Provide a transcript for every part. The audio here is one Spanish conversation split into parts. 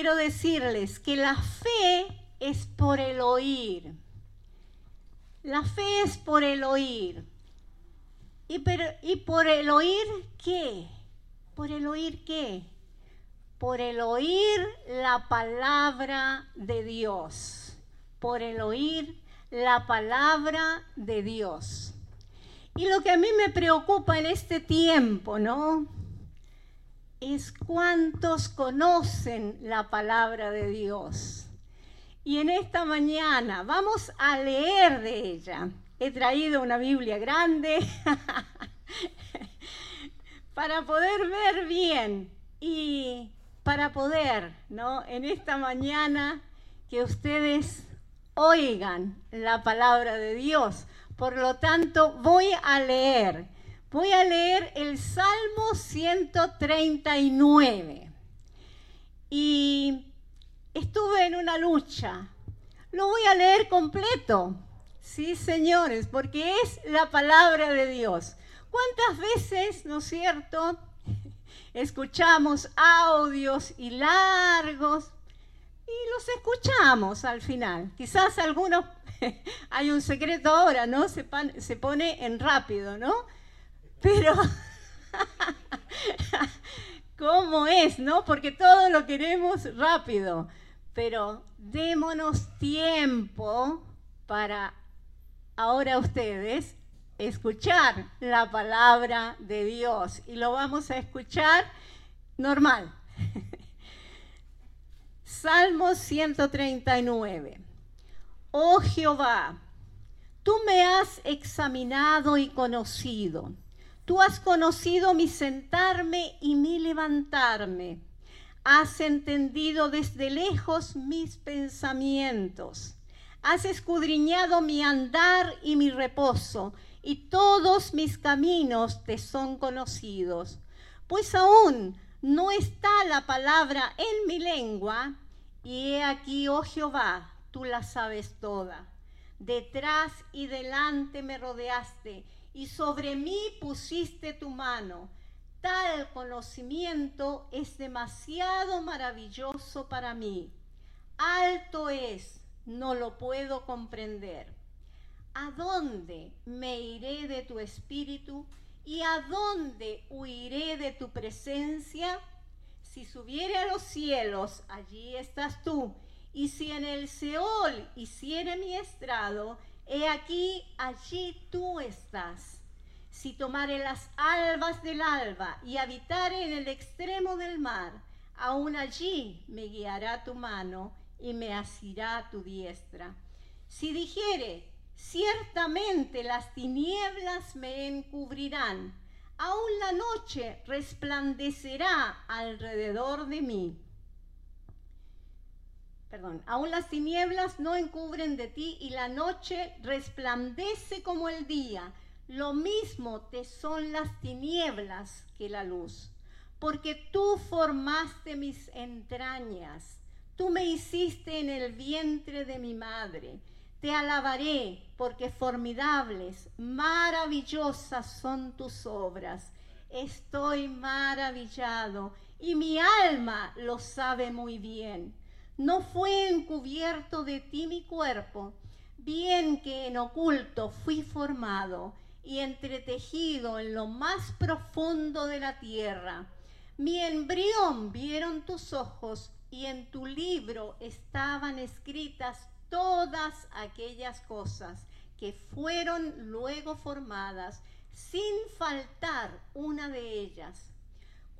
quiero decirles que la fe es por el oír. La fe es por el oír. ¿Y, ¿Y por el oír qué? ¿Por el oír qué? Por el oír la palabra de Dios. Por el oír la palabra de Dios. Y lo que a mí me preocupa en este tiempo, ¿no? Es cuántos conocen la palabra de Dios. Y en esta mañana vamos a leer de ella. He traído una Biblia grande para poder ver bien y para poder, ¿no? En esta mañana que ustedes oigan la palabra de Dios. Por lo tanto, voy a leer. Voy a leer el Salmo 139. Y estuve en una lucha. Lo voy a leer completo. Sí, señores, porque es la palabra de Dios. ¿Cuántas veces, no es cierto, escuchamos audios y largos y los escuchamos al final. Quizás algunos, hay un secreto ahora, ¿no? Se, pone en rápido, ¿no? Pero, ¿cómo es, no? Porque todo lo queremos rápido. Pero démonos tiempo para ahora ustedes escuchar la palabra de Dios y lo vamos a escuchar normal. Salmo 139. Oh Jehová, tú me has examinado y conocido. Tú has conocido mi sentarme y mi levantarme. Has entendido desde lejos mis pensamientos. Has escudriñado mi andar y mi reposo, y todos mis caminos te son conocidos. Pues aún no está la palabra en mi lengua, y he aquí, oh Jehová, tú la sabes toda. Detrás y delante me rodeaste, y sobre mí pusiste tu mano. Tal conocimiento es demasiado maravilloso para mí. Alto es, no lo puedo comprender. ¿A dónde me iré de tu espíritu? ¿Y a dónde huiré de tu presencia? Si subiere a los cielos, allí estás tú. Y si en el Seol hiciere mi estrado, he aquí, allí tú estás. Si tomare las albas del alba y habitare en el extremo del mar, aún allí me guiará tu mano y me asirá tu diestra. Si dijere, Ciertamente las tinieblas me encubrirán, aún la noche resplandecerá alrededor de mí. Perdón, aún las tinieblas no encubren de ti y la noche resplandece como el día. Lo mismo te son las tinieblas que la luz, porque tú formaste mis entrañas, tú me hiciste en el vientre de mi madre. Te alabaré porque formidables, maravillosas son tus obras. Estoy maravillado y mi alma lo sabe muy bien. No fue encubierto de ti mi cuerpo, bien que en oculto fui formado y entretejido en lo más profundo de la tierra. Mi embrión vieron tus ojos y en tu libro estaban escritas todas aquellas cosas que fueron luego formadas, sin faltar una de ellas.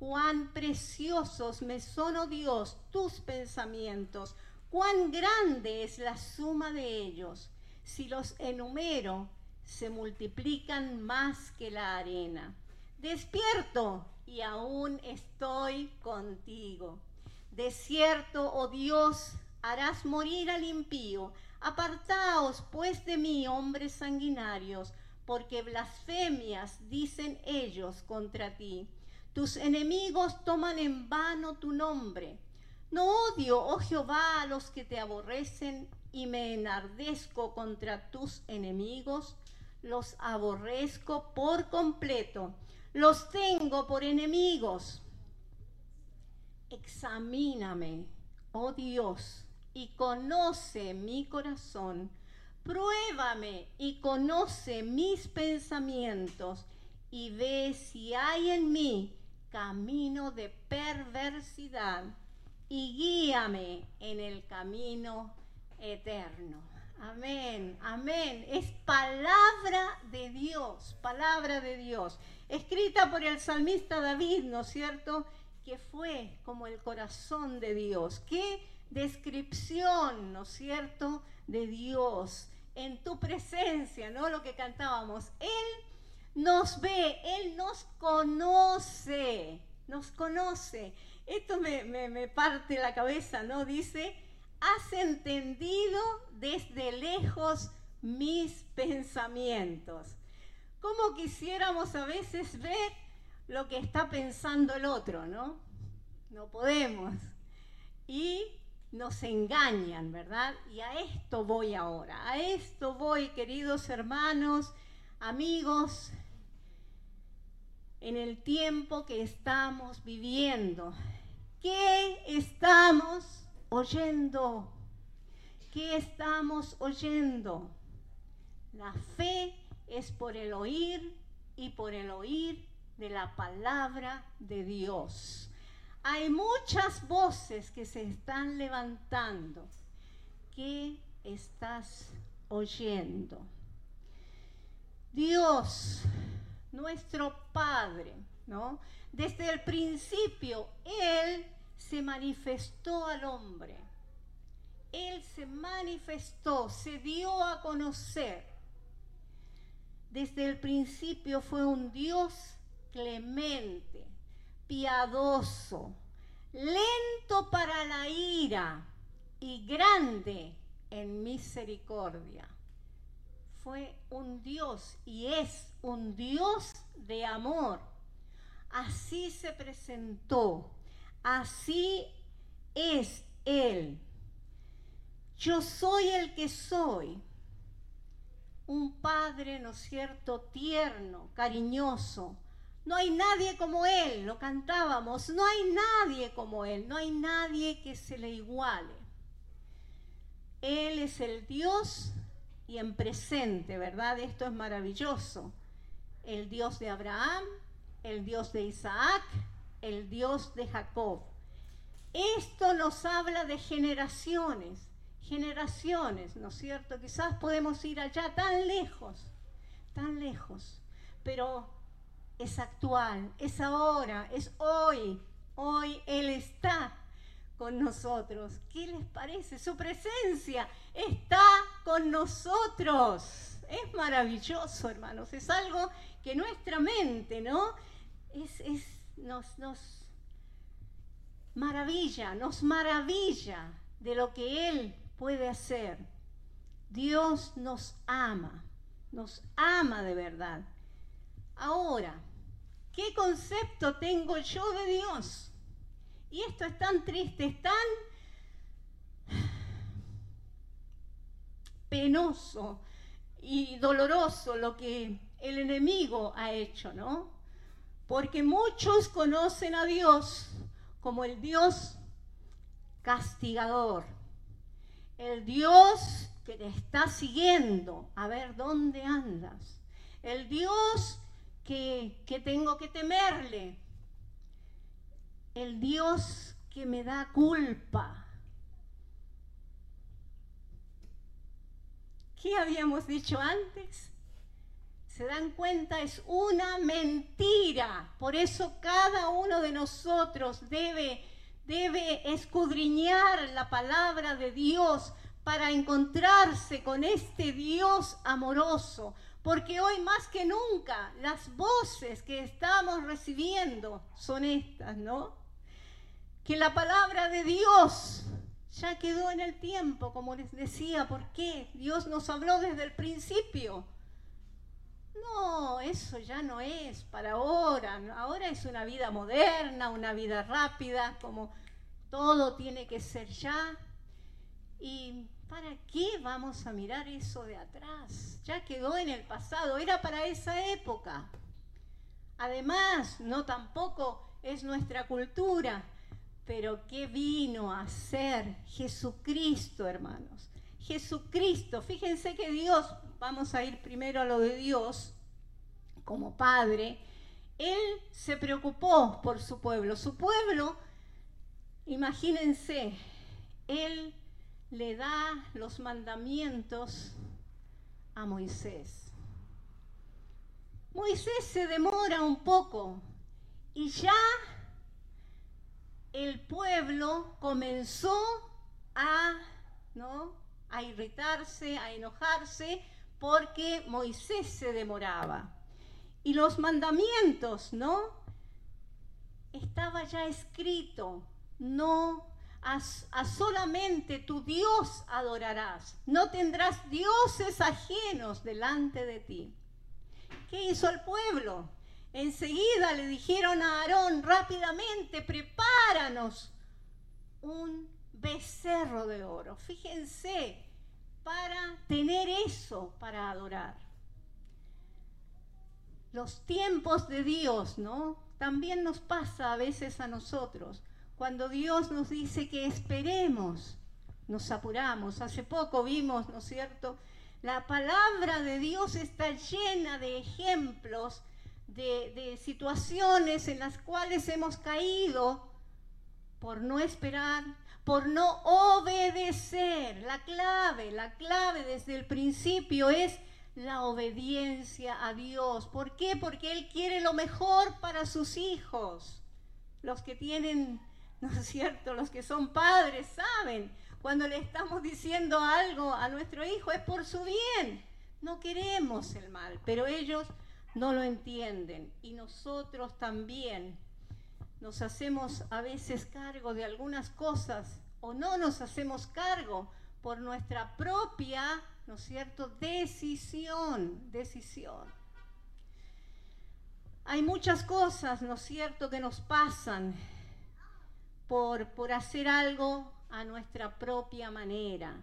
Cuán preciosos me son, oh Dios, tus pensamientos, cuán grande es la suma de ellos. Si los enumero, se multiplican más que la arena. Despierto y aún estoy contigo. De cierto, oh Dios, harás morir al impío. Apartaos pues de mí, hombres sanguinarios, porque blasfemias dicen ellos contra ti. Tus enemigos toman en vano tu nombre. No odio, oh Jehová, a los que te aborrecen y me enardezco contra tus enemigos. Los aborrezco por completo. Los tengo por enemigos. Examíname oh Dios, y conoce mi corazón. Pruébame y conoce mis pensamientos y ve si hay en mí camino de perversidad y guíame en el camino eterno. Amén, amén. Es palabra de Dios, palabra de Dios. Escrita por el salmista David, ¿no es cierto? Que fue como el corazón de Dios. Qué descripción, ¿no es cierto? De Dios en tu presencia, ¿no? Lo que cantábamos. Él nos ve, Él nos conoce, nos conoce. Esto me, me parte la cabeza, ¿no? Dice, has entendido desde lejos mis pensamientos. Como quisiéramos a veces ver lo que está pensando el otro, ¿no? No podemos. Y nos engañan, ¿verdad? Y a esto voy ahora, a esto voy, queridos hermanos, amigos, en el tiempo que estamos viviendo. ¿Qué estamos oyendo? ¿Qué estamos oyendo? La fe es por el oír y por el oír de la palabra de Dios. Hay muchas voces que se están levantando. ¿Qué estás oyendo? Dios, nuestro Padre, ¿no? Desde el principio, Él se manifestó al hombre. Él se manifestó, se dio a conocer. Desde el principio fue un Dios clemente, piadoso, lento para la ira y grande en misericordia. Fue un Dios y es un Dios de amor. Así se presentó, así es Él. Yo soy el que soy. Un padre, ¿no es cierto?, tierno, cariñoso. No hay nadie como Él, lo cantábamos, no hay nadie como Él, no hay nadie que se le iguale. Él es el Dios y en presente, ¿verdad? Esto es maravilloso. El Dios de Abraham, el Dios de Isaac, el Dios de Jacob. Esto nos habla de generaciones generaciones, ¿no es cierto? Quizás podemos ir allá tan lejos, tan lejos, pero es actual, es ahora, es hoy. Hoy Él está con nosotros. ¿Qué les parece? Su presencia está con nosotros. Es maravilloso, hermanos. Es algo que nuestra mente, ¿no? Es, es, nos, nos maravilla, nos maravilla de lo que Él puede hacer. Dios nos ama, nos ama de verdad. Ahora, ¿qué concepto tengo yo de Dios? Y esto es tan triste, es tan penoso y doloroso lo que el enemigo ha hecho, ¿no? Porque muchos conocen a Dios como el Dios castigador, el Dios que te está siguiendo a ver dónde andas, el Dios que, que tengo que temerle, el Dios que me da culpa. ¿Qué habíamos dicho antes? ¿Se dan cuenta? Es una mentira. Por eso cada uno de nosotros debe debe escudriñar la palabra de Dios para encontrarse con este Dios amoroso, porque hoy más que nunca las voces que estamos recibiendo son estas, ¿no? Que la palabra de Dios ya quedó en el tiempo, como les decía, ¿por qué? Dios nos habló desde el principio. No, eso ya no es para ahora. Ahora es una vida moderna, una vida rápida, como todo tiene que ser ya. ¿Y para qué vamos a mirar eso de atrás? Ya quedó en el pasado, era para esa época. Además, no tampoco es nuestra cultura, Pero ¿qué vino a ser Jesucristo, hermanos? Jesucristo, fíjense que Dios, vamos a ir primero a lo de Dios, como Padre, Él se preocupó por su pueblo. Su pueblo, imagínense, Él le da los mandamientos a Moisés. Moisés se demora un poco y ya el pueblo comenzó a, ¿no? a irritarse, a enojarse, porque Moisés se demoraba. Y los mandamientos, ¿no? Estaba ya escrito, no a, solamente tu Dios adorarás, no tendrás dioses ajenos delante de ti. ¿Qué hizo el pueblo? Enseguida le dijeron a Aarón rápidamente, prepáranos un becerro de oro. Fíjense, para tener eso para adorar. Los tiempos de Dios, ¿no? También nos pasa a veces a nosotros. Cuando Dios nos dice que esperemos, nos apuramos. Hace poco vimos, ¿no es cierto? La palabra de Dios está llena de ejemplos, de, situaciones en las cuales hemos caído por no esperar, por no obedecer. La clave, la clave desde el principio es la obediencia a Dios. ¿Por qué? Porque Él quiere lo mejor para sus hijos. Los que tienen, ¿no es cierto? Los que son padres saben, cuando le estamos diciendo algo a nuestro hijo es por su bien. No queremos el mal, pero ellos no lo entienden y nosotros también nos hacemos a veces cargo de algunas cosas o no nos hacemos cargo por nuestra propia, ¿no es cierto?, decisión, decisión. Hay muchas cosas, ¿no es cierto?, que nos pasan por, por hacer algo a nuestra propia manera.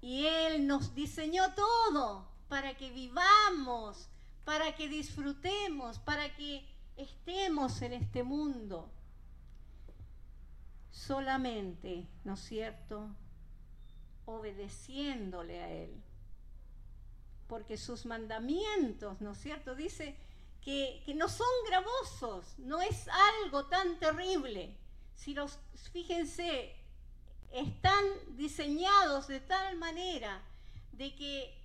Y Él nos diseñó todo para que vivamos, para que disfrutemos, para que estemos en este mundo solamente, ¿no es cierto?, obedeciéndole a Él. Porque sus mandamientos, ¿no es cierto?, dice que, no son gravosos, no es algo tan terrible. Si los, fíjense, están diseñados de tal manera de que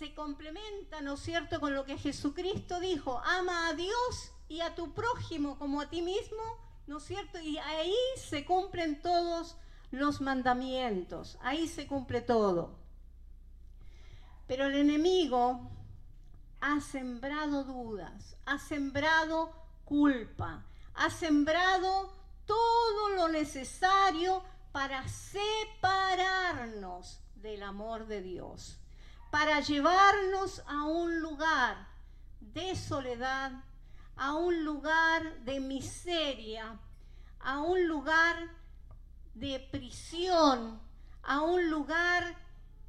se complementa, ¿no es cierto?, con lo que Jesucristo dijo, ama a Dios y a tu prójimo como a ti mismo, ¿no es cierto? Y ahí se cumplen todos los mandamientos, ahí se cumple todo. Pero el enemigo ha sembrado dudas, ha sembrado culpa, ha sembrado todo lo necesario para separarnos del amor de Dios para llevarnos a un lugar de soledad, a un lugar de miseria, a un lugar de prisión, a un lugar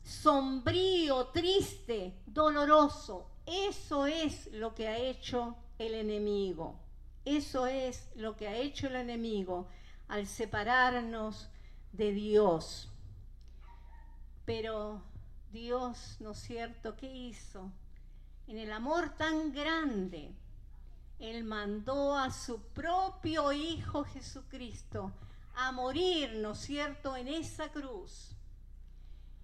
sombrío, triste, doloroso. Eso es lo que ha hecho el enemigo. Eso es lo que ha hecho el enemigo al separarnos de Dios. Pero Dios, ¿no es cierto?, ¿qué hizo? En el amor tan grande, Él mandó a su propio Hijo Jesucristo a morir, ¿no es cierto?, en esa cruz.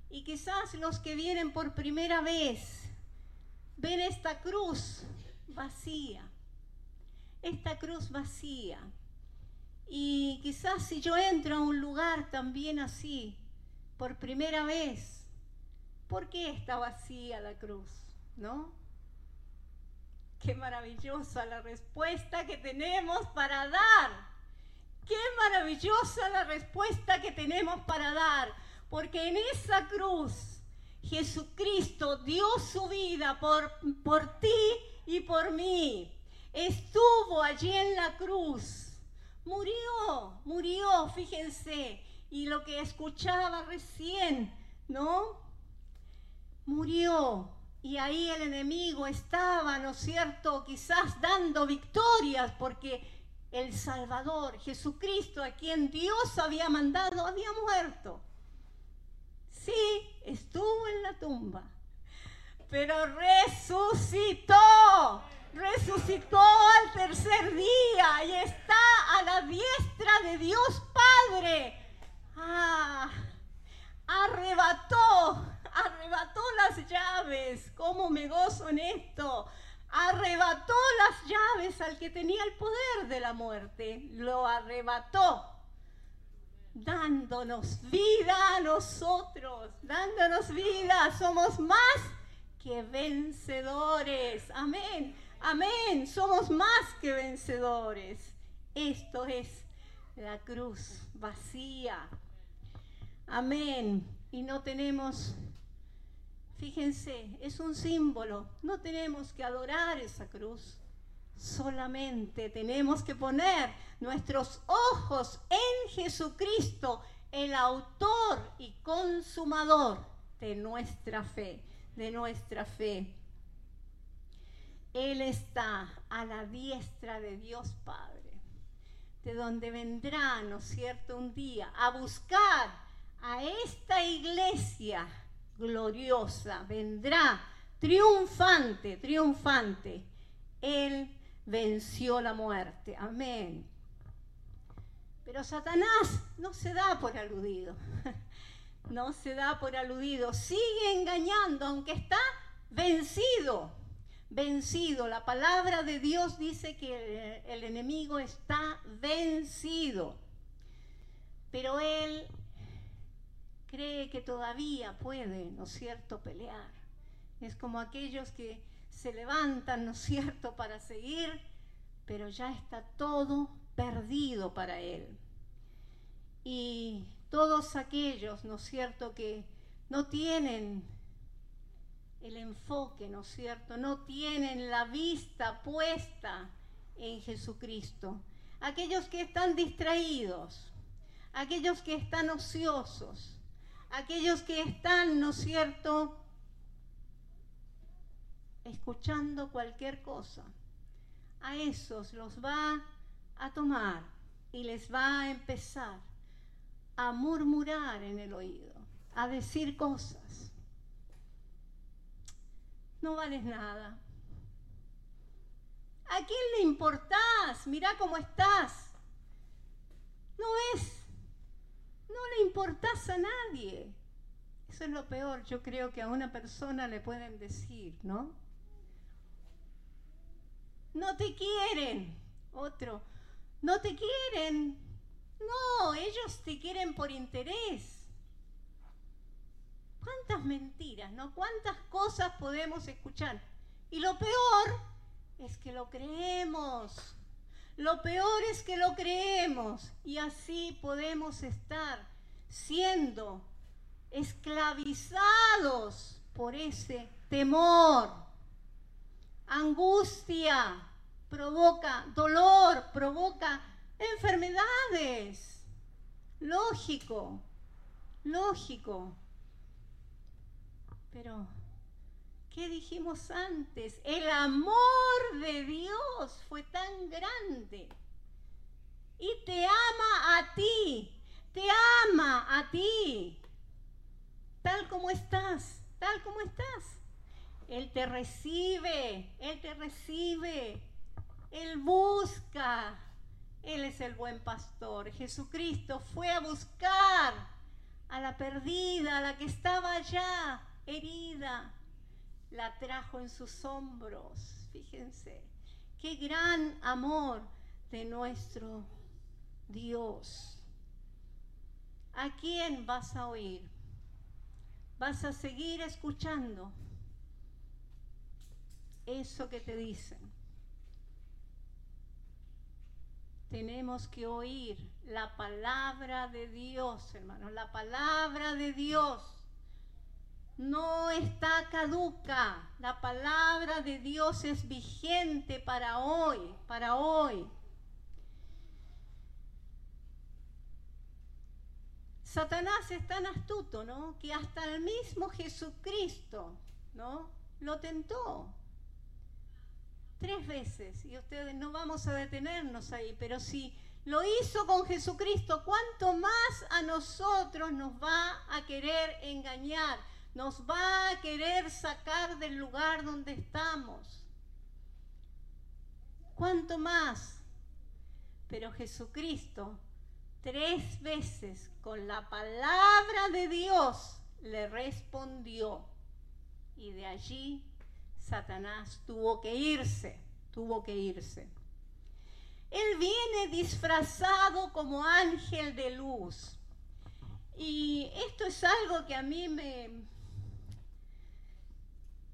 Y quizás los que vienen por primera vez ven esta cruz vacía, esta cruz vacía. Y quizás si yo entro a un lugar también así, por primera vez, ¿Por qué está vacía la cruz? ¿No? Qué maravillosa la respuesta que tenemos para dar. Qué maravillosa la respuesta que tenemos para dar. Porque en esa cruz Jesucristo dio su vida por, por ti y por mí. Estuvo allí en la cruz. Murió, murió, fíjense. Y lo que escuchaba recién, ¿no? Murió y ahí el enemigo estaba, ¿no es cierto? Quizás dando victorias porque el Salvador, Jesucristo, a quien Dios había mandado, había muerto. Sí, estuvo en la tumba, pero resucitó, resucitó al tercer día y está a la diestra de Dios Padre. Ah, arrebató, arrebató las llaves. ¿Cómo me gozo en esto? Arrebató las llaves al que tenía el poder de la muerte. Lo arrebató, dándonos vida a nosotros, dándonos vida. Somos más que vencedores. Amén. Amén. Somos más que vencedores. Esto es la cruz vacía. Amén. Y no tenemos, fíjense, es un símbolo. No tenemos que adorar esa cruz. Solamente tenemos que poner nuestros ojos en Jesucristo, el autor y consumador de nuestra fe, de nuestra fe. Él está a la diestra de Dios Padre, de donde vendrá, ¿no es cierto?, un día a buscar a esta iglesia gloriosa vendrá triunfante, triunfante. Él venció la muerte. Amén. Pero Satanás no se da por aludido. No se da por aludido. Sigue engañando, aunque está vencido. Vencido. La palabra de Dios dice que el, enemigo está vencido. Pero él cree que todavía puede, ¿no es cierto?, pelear. Es como aquellos que se levantan, ¿no es cierto?, para seguir, pero ya está todo perdido para él. Y todos aquellos, ¿no es cierto?, que no tienen el enfoque, ¿no es cierto?, no tienen la vista puesta en Jesucristo. Aquellos que están distraídos, aquellos que están ociosos, aquellos que están, ¿no es cierto?, escuchando cualquier cosa. A esos los va a tomar y les va a empezar a murmurar en el oído, a decir cosas. No vales nada. ¿A quién le importás? Mirá cómo estás. ¿No ves no le importás a nadie. Eso es lo peor, yo creo que a una persona le pueden decir, ¿no? No te quieren. Otro, no te quieren. No, ellos te quieren por interés. ¿Cuántas mentiras, no? ¿Cuántas cosas podemos escuchar? Y lo peor es que lo creemos. Lo peor es que lo creemos y así podemos estar siendo esclavizados por ese temor. Angustia provoca dolor, provoca enfermedades. Lógico, lógico. Pero ¿Qué dijimos antes? El amor de Dios fue tan grande. Y te ama a ti, te ama a ti, tal como estás, tal como estás. Él te recibe, Él te recibe, Él busca. Él es el buen pastor. Jesucristo fue a buscar a la perdida, a la que estaba allá, herida, la trajo en sus hombros. Fíjense, qué gran amor de nuestro Dios. ¿A quién vas a oír? ¿Vas a seguir escuchando eso que te dicen? Tenemos que oír la palabra de Dios, hermanos, la palabra de Dios no está caduca. La palabra de Dios es vigente para hoy, para hoy. Satanás es tan astuto, ¿no? Que hasta el mismo Jesucristo, ¿no? Lo tentó. Tres veces. Y ustedes no vamos a detenernos ahí, pero si lo hizo con Jesucristo, ¿cuánto más a nosotros nos va a querer engañar? Nos va a querer sacar del lugar donde estamos. ¿Cuánto más? Pero Jesucristo tres veces con la palabra de Dios le respondió. Y de allí Satanás tuvo que irse, tuvo que irse. Él viene disfrazado como ángel de luz. Y esto es algo que a mí me,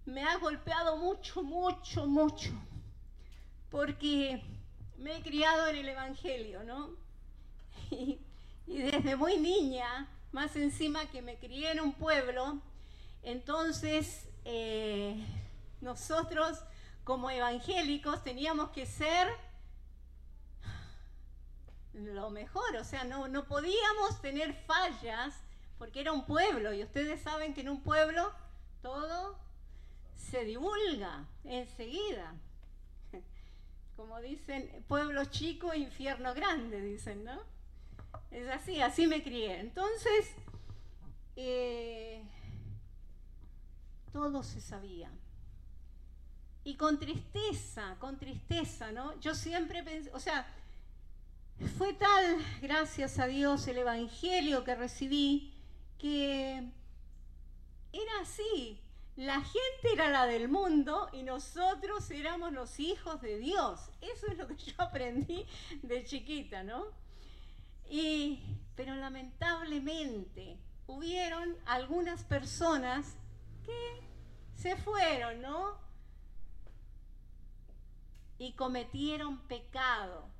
me ha golpeado mucho, mucho, mucho. Porque me he criado en el Evangelio, ¿no? Y, desde muy niña, más encima que me crié en un pueblo, entonces eh, nosotros como evangélicos teníamos que ser lo mejor, o sea, no, no podíamos tener fallas porque era un pueblo y ustedes saben que en un pueblo todo se divulga enseguida. Como dicen, pueblo chico, infierno grande, dicen, ¿no? Es así, así me crié. Entonces, eh, todo se sabía. Y con tristeza, con tristeza, ¿no? Yo siempre pensé, o sea, fue tal, gracias a Dios, el Evangelio que recibí, que era así. La gente era la del mundo y nosotros éramos los hijos de Dios. Eso es lo que yo aprendí de chiquita, ¿no? Y, pero lamentablemente hubieron algunas personas que se fueron, ¿no? Y cometieron pecado.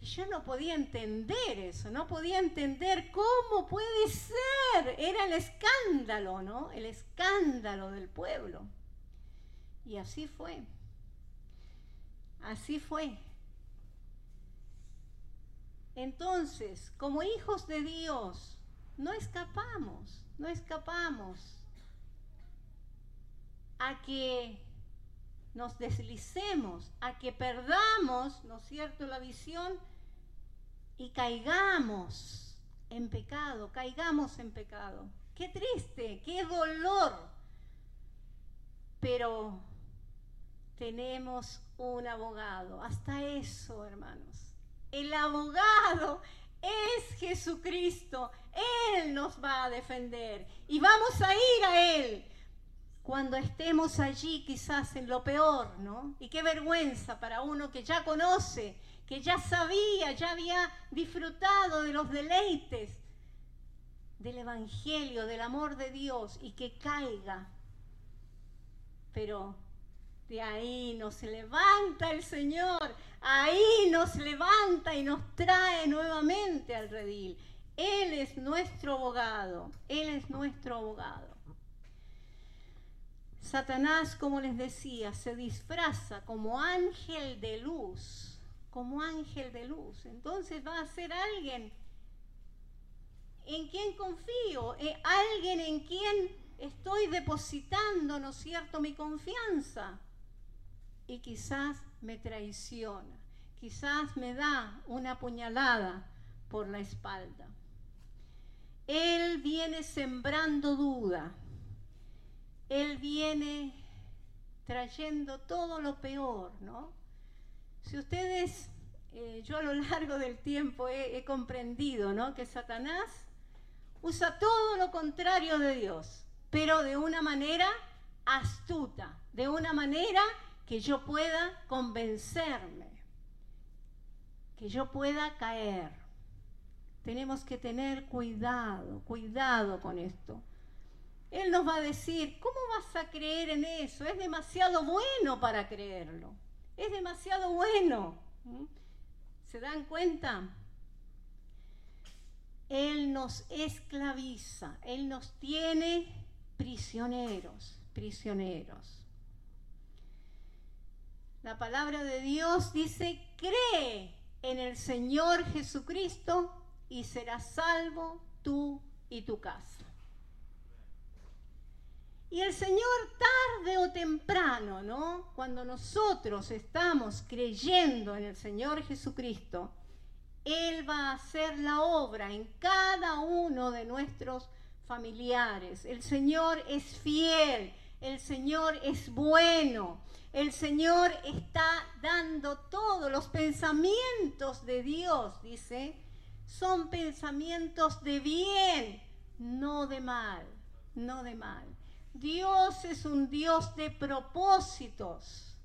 Y yo no podía entender eso, no podía entender cómo puede ser. Era el escándalo, ¿no? El escándalo del pueblo. Y así fue. Así fue. Entonces, como hijos de Dios, no escapamos, no escapamos a que nos deslicemos, a que perdamos, ¿no es cierto?, la visión y caigamos en pecado, caigamos en pecado. Qué triste, qué dolor. Pero tenemos un abogado. Hasta eso, hermanos. El abogado es Jesucristo. Él nos va a defender y vamos a ir a Él cuando estemos allí quizás en lo peor, ¿no? Y qué vergüenza para uno que ya conoce, que ya sabía, ya había disfrutado de los deleites del Evangelio, del amor de Dios y que caiga. Pero de ahí nos levanta el Señor, ahí nos levanta y nos trae nuevamente al redil. Él es nuestro abogado, Él es nuestro abogado. Satanás, como les decía, se disfraza como ángel de luz, como ángel de luz. Entonces va a ser alguien en quien confío, eh, alguien en quien estoy depositando, ¿no es cierto?, mi confianza y quizás me traiciona, quizás me da una puñalada por la espalda. Él viene sembrando duda, él viene trayendo todo lo peor, ¿no? Si ustedes, eh, yo a lo largo del tiempo he, he comprendido, ¿no? Que Satanás usa todo lo contrario de Dios, pero de una manera astuta, de una manera que yo pueda convencerme, que yo pueda caer. Tenemos que tener cuidado, cuidado con esto. Él nos va a decir, ¿cómo vas a creer en eso? Es demasiado bueno para creerlo. Es demasiado bueno. ¿Mm? ¿Se dan cuenta? Él nos esclaviza, Él nos tiene prisioneros, prisioneros. La palabra de Dios dice, cree en el Señor Jesucristo y serás salvo tú y tu casa. Y el Señor tarde o temprano, ¿no? Cuando nosotros estamos creyendo en el Señor Jesucristo, Él va a hacer la obra en cada uno de nuestros familiares. El Señor es fiel, el Señor es bueno, el Señor está dando todos los pensamientos de Dios, dice, son pensamientos de bien, no de mal, no de mal. Dios es un Dios de propósitos,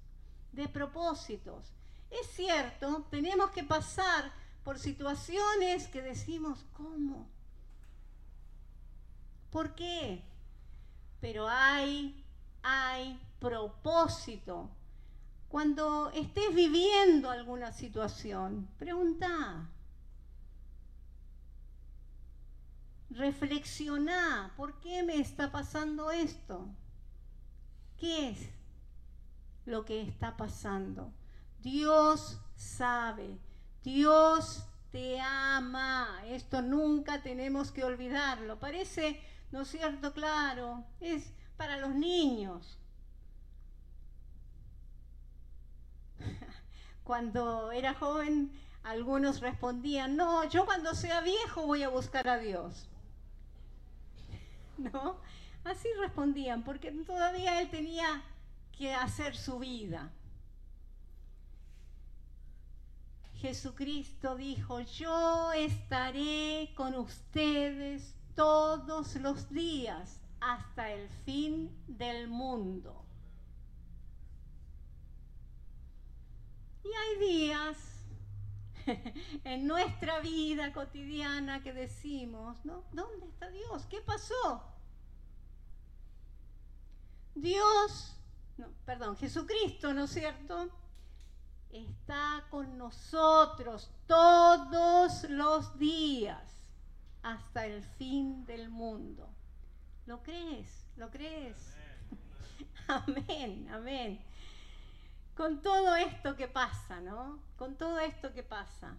de propósitos. Es cierto, tenemos que pasar por situaciones que decimos, ¿cómo? ¿Por qué? Pero hay, hay propósito. Cuando estés viviendo alguna situación, pregunta, reflexiona, ¿por qué me está pasando esto? ¿Qué es lo que está pasando? Dios sabe, Dios te ama, esto nunca tenemos que olvidarlo. Parece, ¿no es cierto? Claro, es para los niños. Cuando era joven, algunos respondían, no, yo cuando sea viejo voy a buscar a Dios. ¿no? Así respondían, porque todavía él tenía que hacer su vida. Jesucristo dijo, yo estaré con ustedes todos los días hasta el fin del mundo. Y hay días en nuestra vida cotidiana que decimos, ¿no? ¿Dónde está Dios? ¿Qué pasó? Dios, no, perdón, Jesucristo, ¿no es cierto? Está con nosotros todos los días hasta el fin del mundo. ¿Lo crees? ¿Lo crees? Amén, amén. Con todo esto que pasa, ¿no? Con todo esto que pasa.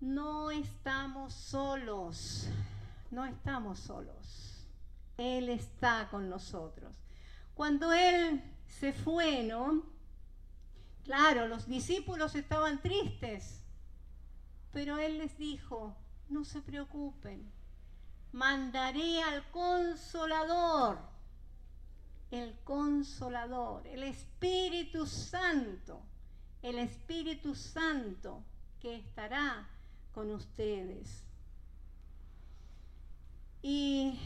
No estamos solos, no estamos solos. Él está con nosotros. Cuando Él se fue, ¿no? Claro, los discípulos estaban tristes, pero Él les dijo, no se preocupen, mandaré al consolador, el consolador, el Espíritu Santo, el Espíritu Santo que estará con ustedes. Y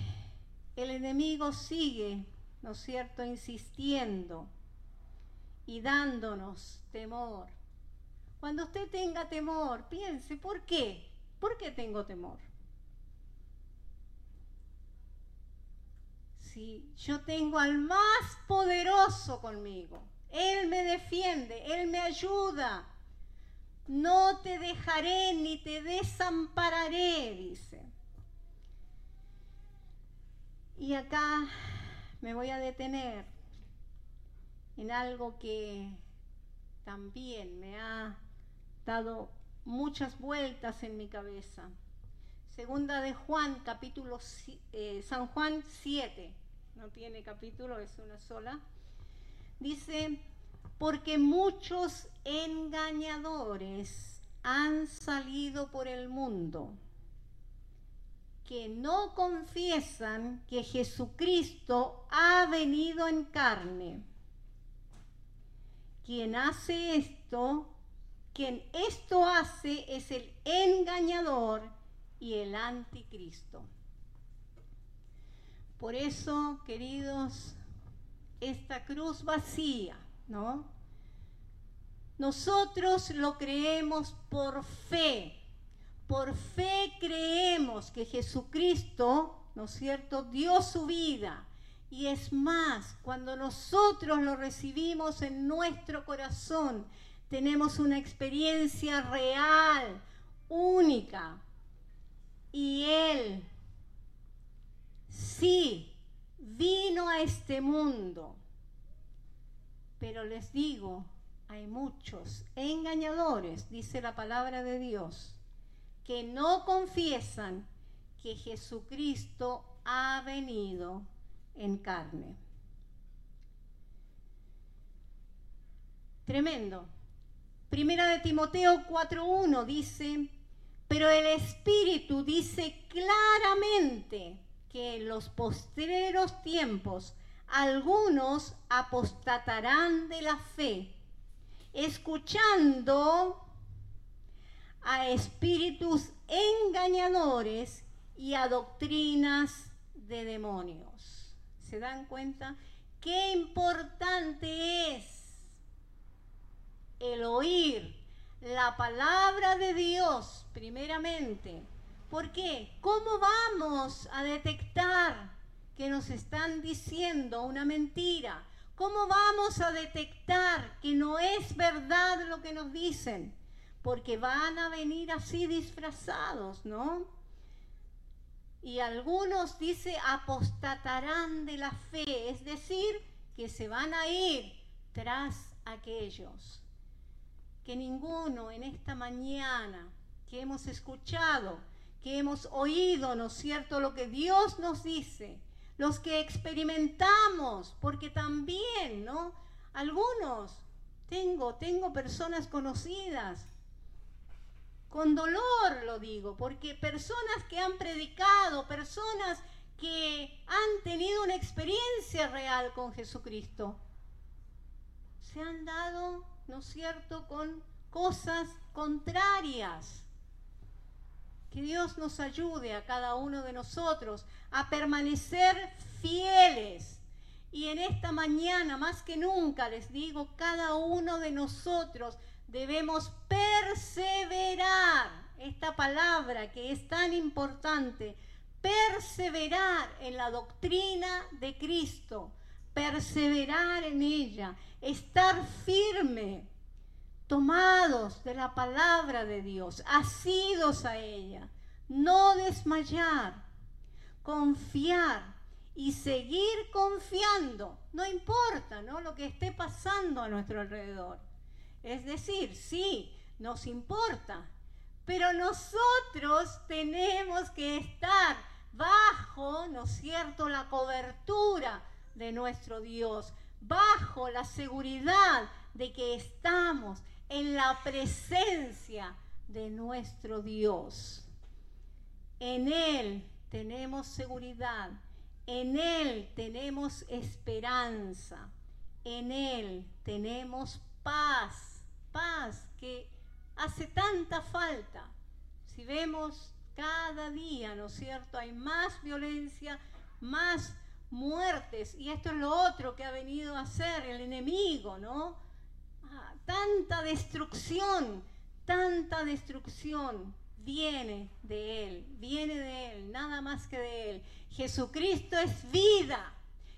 el enemigo sigue, ¿no es cierto?, insistiendo y dándonos temor. Cuando usted tenga temor, piense, ¿por qué? ¿Por qué tengo temor? Yo tengo al más poderoso conmigo, Él me defiende, Él me ayuda. No te dejaré ni te desampararé, dice. Y acá me voy a detener en algo que también me ha dado muchas vueltas en mi cabeza. Segunda de Juan, capítulo eh, San Juan 7, no tiene capítulo, es una sola. Dice, porque muchos engañadores han salido por el mundo que no confiesan que Jesucristo ha venido en carne. Quien hace esto, quien esto hace es el engañador y el anticristo. Por eso, queridos, esta cruz vacía, ¿no? Nosotros lo creemos por fe, por fe creemos que Jesucristo, ¿no es cierto?, dio su vida. Y es más, cuando nosotros lo recibimos en nuestro corazón, tenemos una experiencia real, única. Y Él sí vino a este mundo. Pero les digo, hay muchos engañadores, dice la palabra de Dios, que no confiesan que Jesucristo ha venido en carne. Tremendo. Primera de Timoteo 4.1 dice, pero el Espíritu dice claramente que en los postreros tiempos algunos apostatarán de la fe, escuchando a espíritus engañadores y a doctrinas de demonios. ¿Se dan cuenta? Qué importante es el oír la palabra de Dios primeramente. ¿Por qué? ¿Cómo vamos a detectar que nos están diciendo una mentira? ¿Cómo vamos a detectar que no es verdad lo que nos dicen? Porque van a venir así disfrazados, ¿no? Y algunos dice apostatarán de la fe, es decir, que se van a ir tras aquellos que ninguno en esta mañana que hemos escuchado, que hemos oído, ¿no es cierto?, lo que Dios nos dice, los que experimentamos, porque también, ¿no? Algunos, tengo, tengo personas conocidas, con dolor lo digo, porque personas que han predicado, personas que han tenido una experiencia real con Jesucristo, se han dado ¿no es cierto?, con cosas contrarias. Que Dios nos ayude a cada uno de nosotros a permanecer fieles. Y en esta mañana, más que nunca, les digo, cada uno de nosotros debemos perseverar. Esta palabra que es tan importante, perseverar en la doctrina de Cristo, perseverar en ella, estar firme, tomados de la palabra de Dios, asidos a ella, no desmayar, confiar y seguir confiando, no importa ¿no? lo que esté pasando a nuestro alrededor. Es decir, sí, nos importa, pero nosotros tenemos que estar bajo, ¿no es cierto?, la cobertura de nuestro Dios, bajo la seguridad de que estamos en la presencia de nuestro Dios. En Él tenemos seguridad, en Él tenemos esperanza, en Él tenemos paz, paz que hace tanta falta. Si vemos cada día, ¿no es cierto? Hay más violencia, más muertes, y esto es lo otro que ha venido a hacer el enemigo, ¿no? Tanta destrucción, tanta destrucción viene de Él, viene de Él, nada más que de Él. Jesucristo es vida,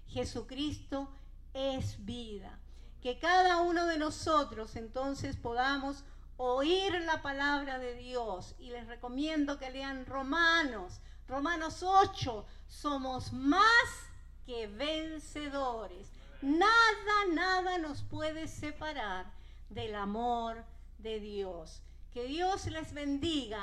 Jesucristo es vida. Que cada uno de nosotros entonces podamos oír la palabra de Dios y les recomiendo que lean Romanos, Romanos 8, somos más que vencedores. Nada, nada nos puede separar del amor de Dios. Que Dios les bendiga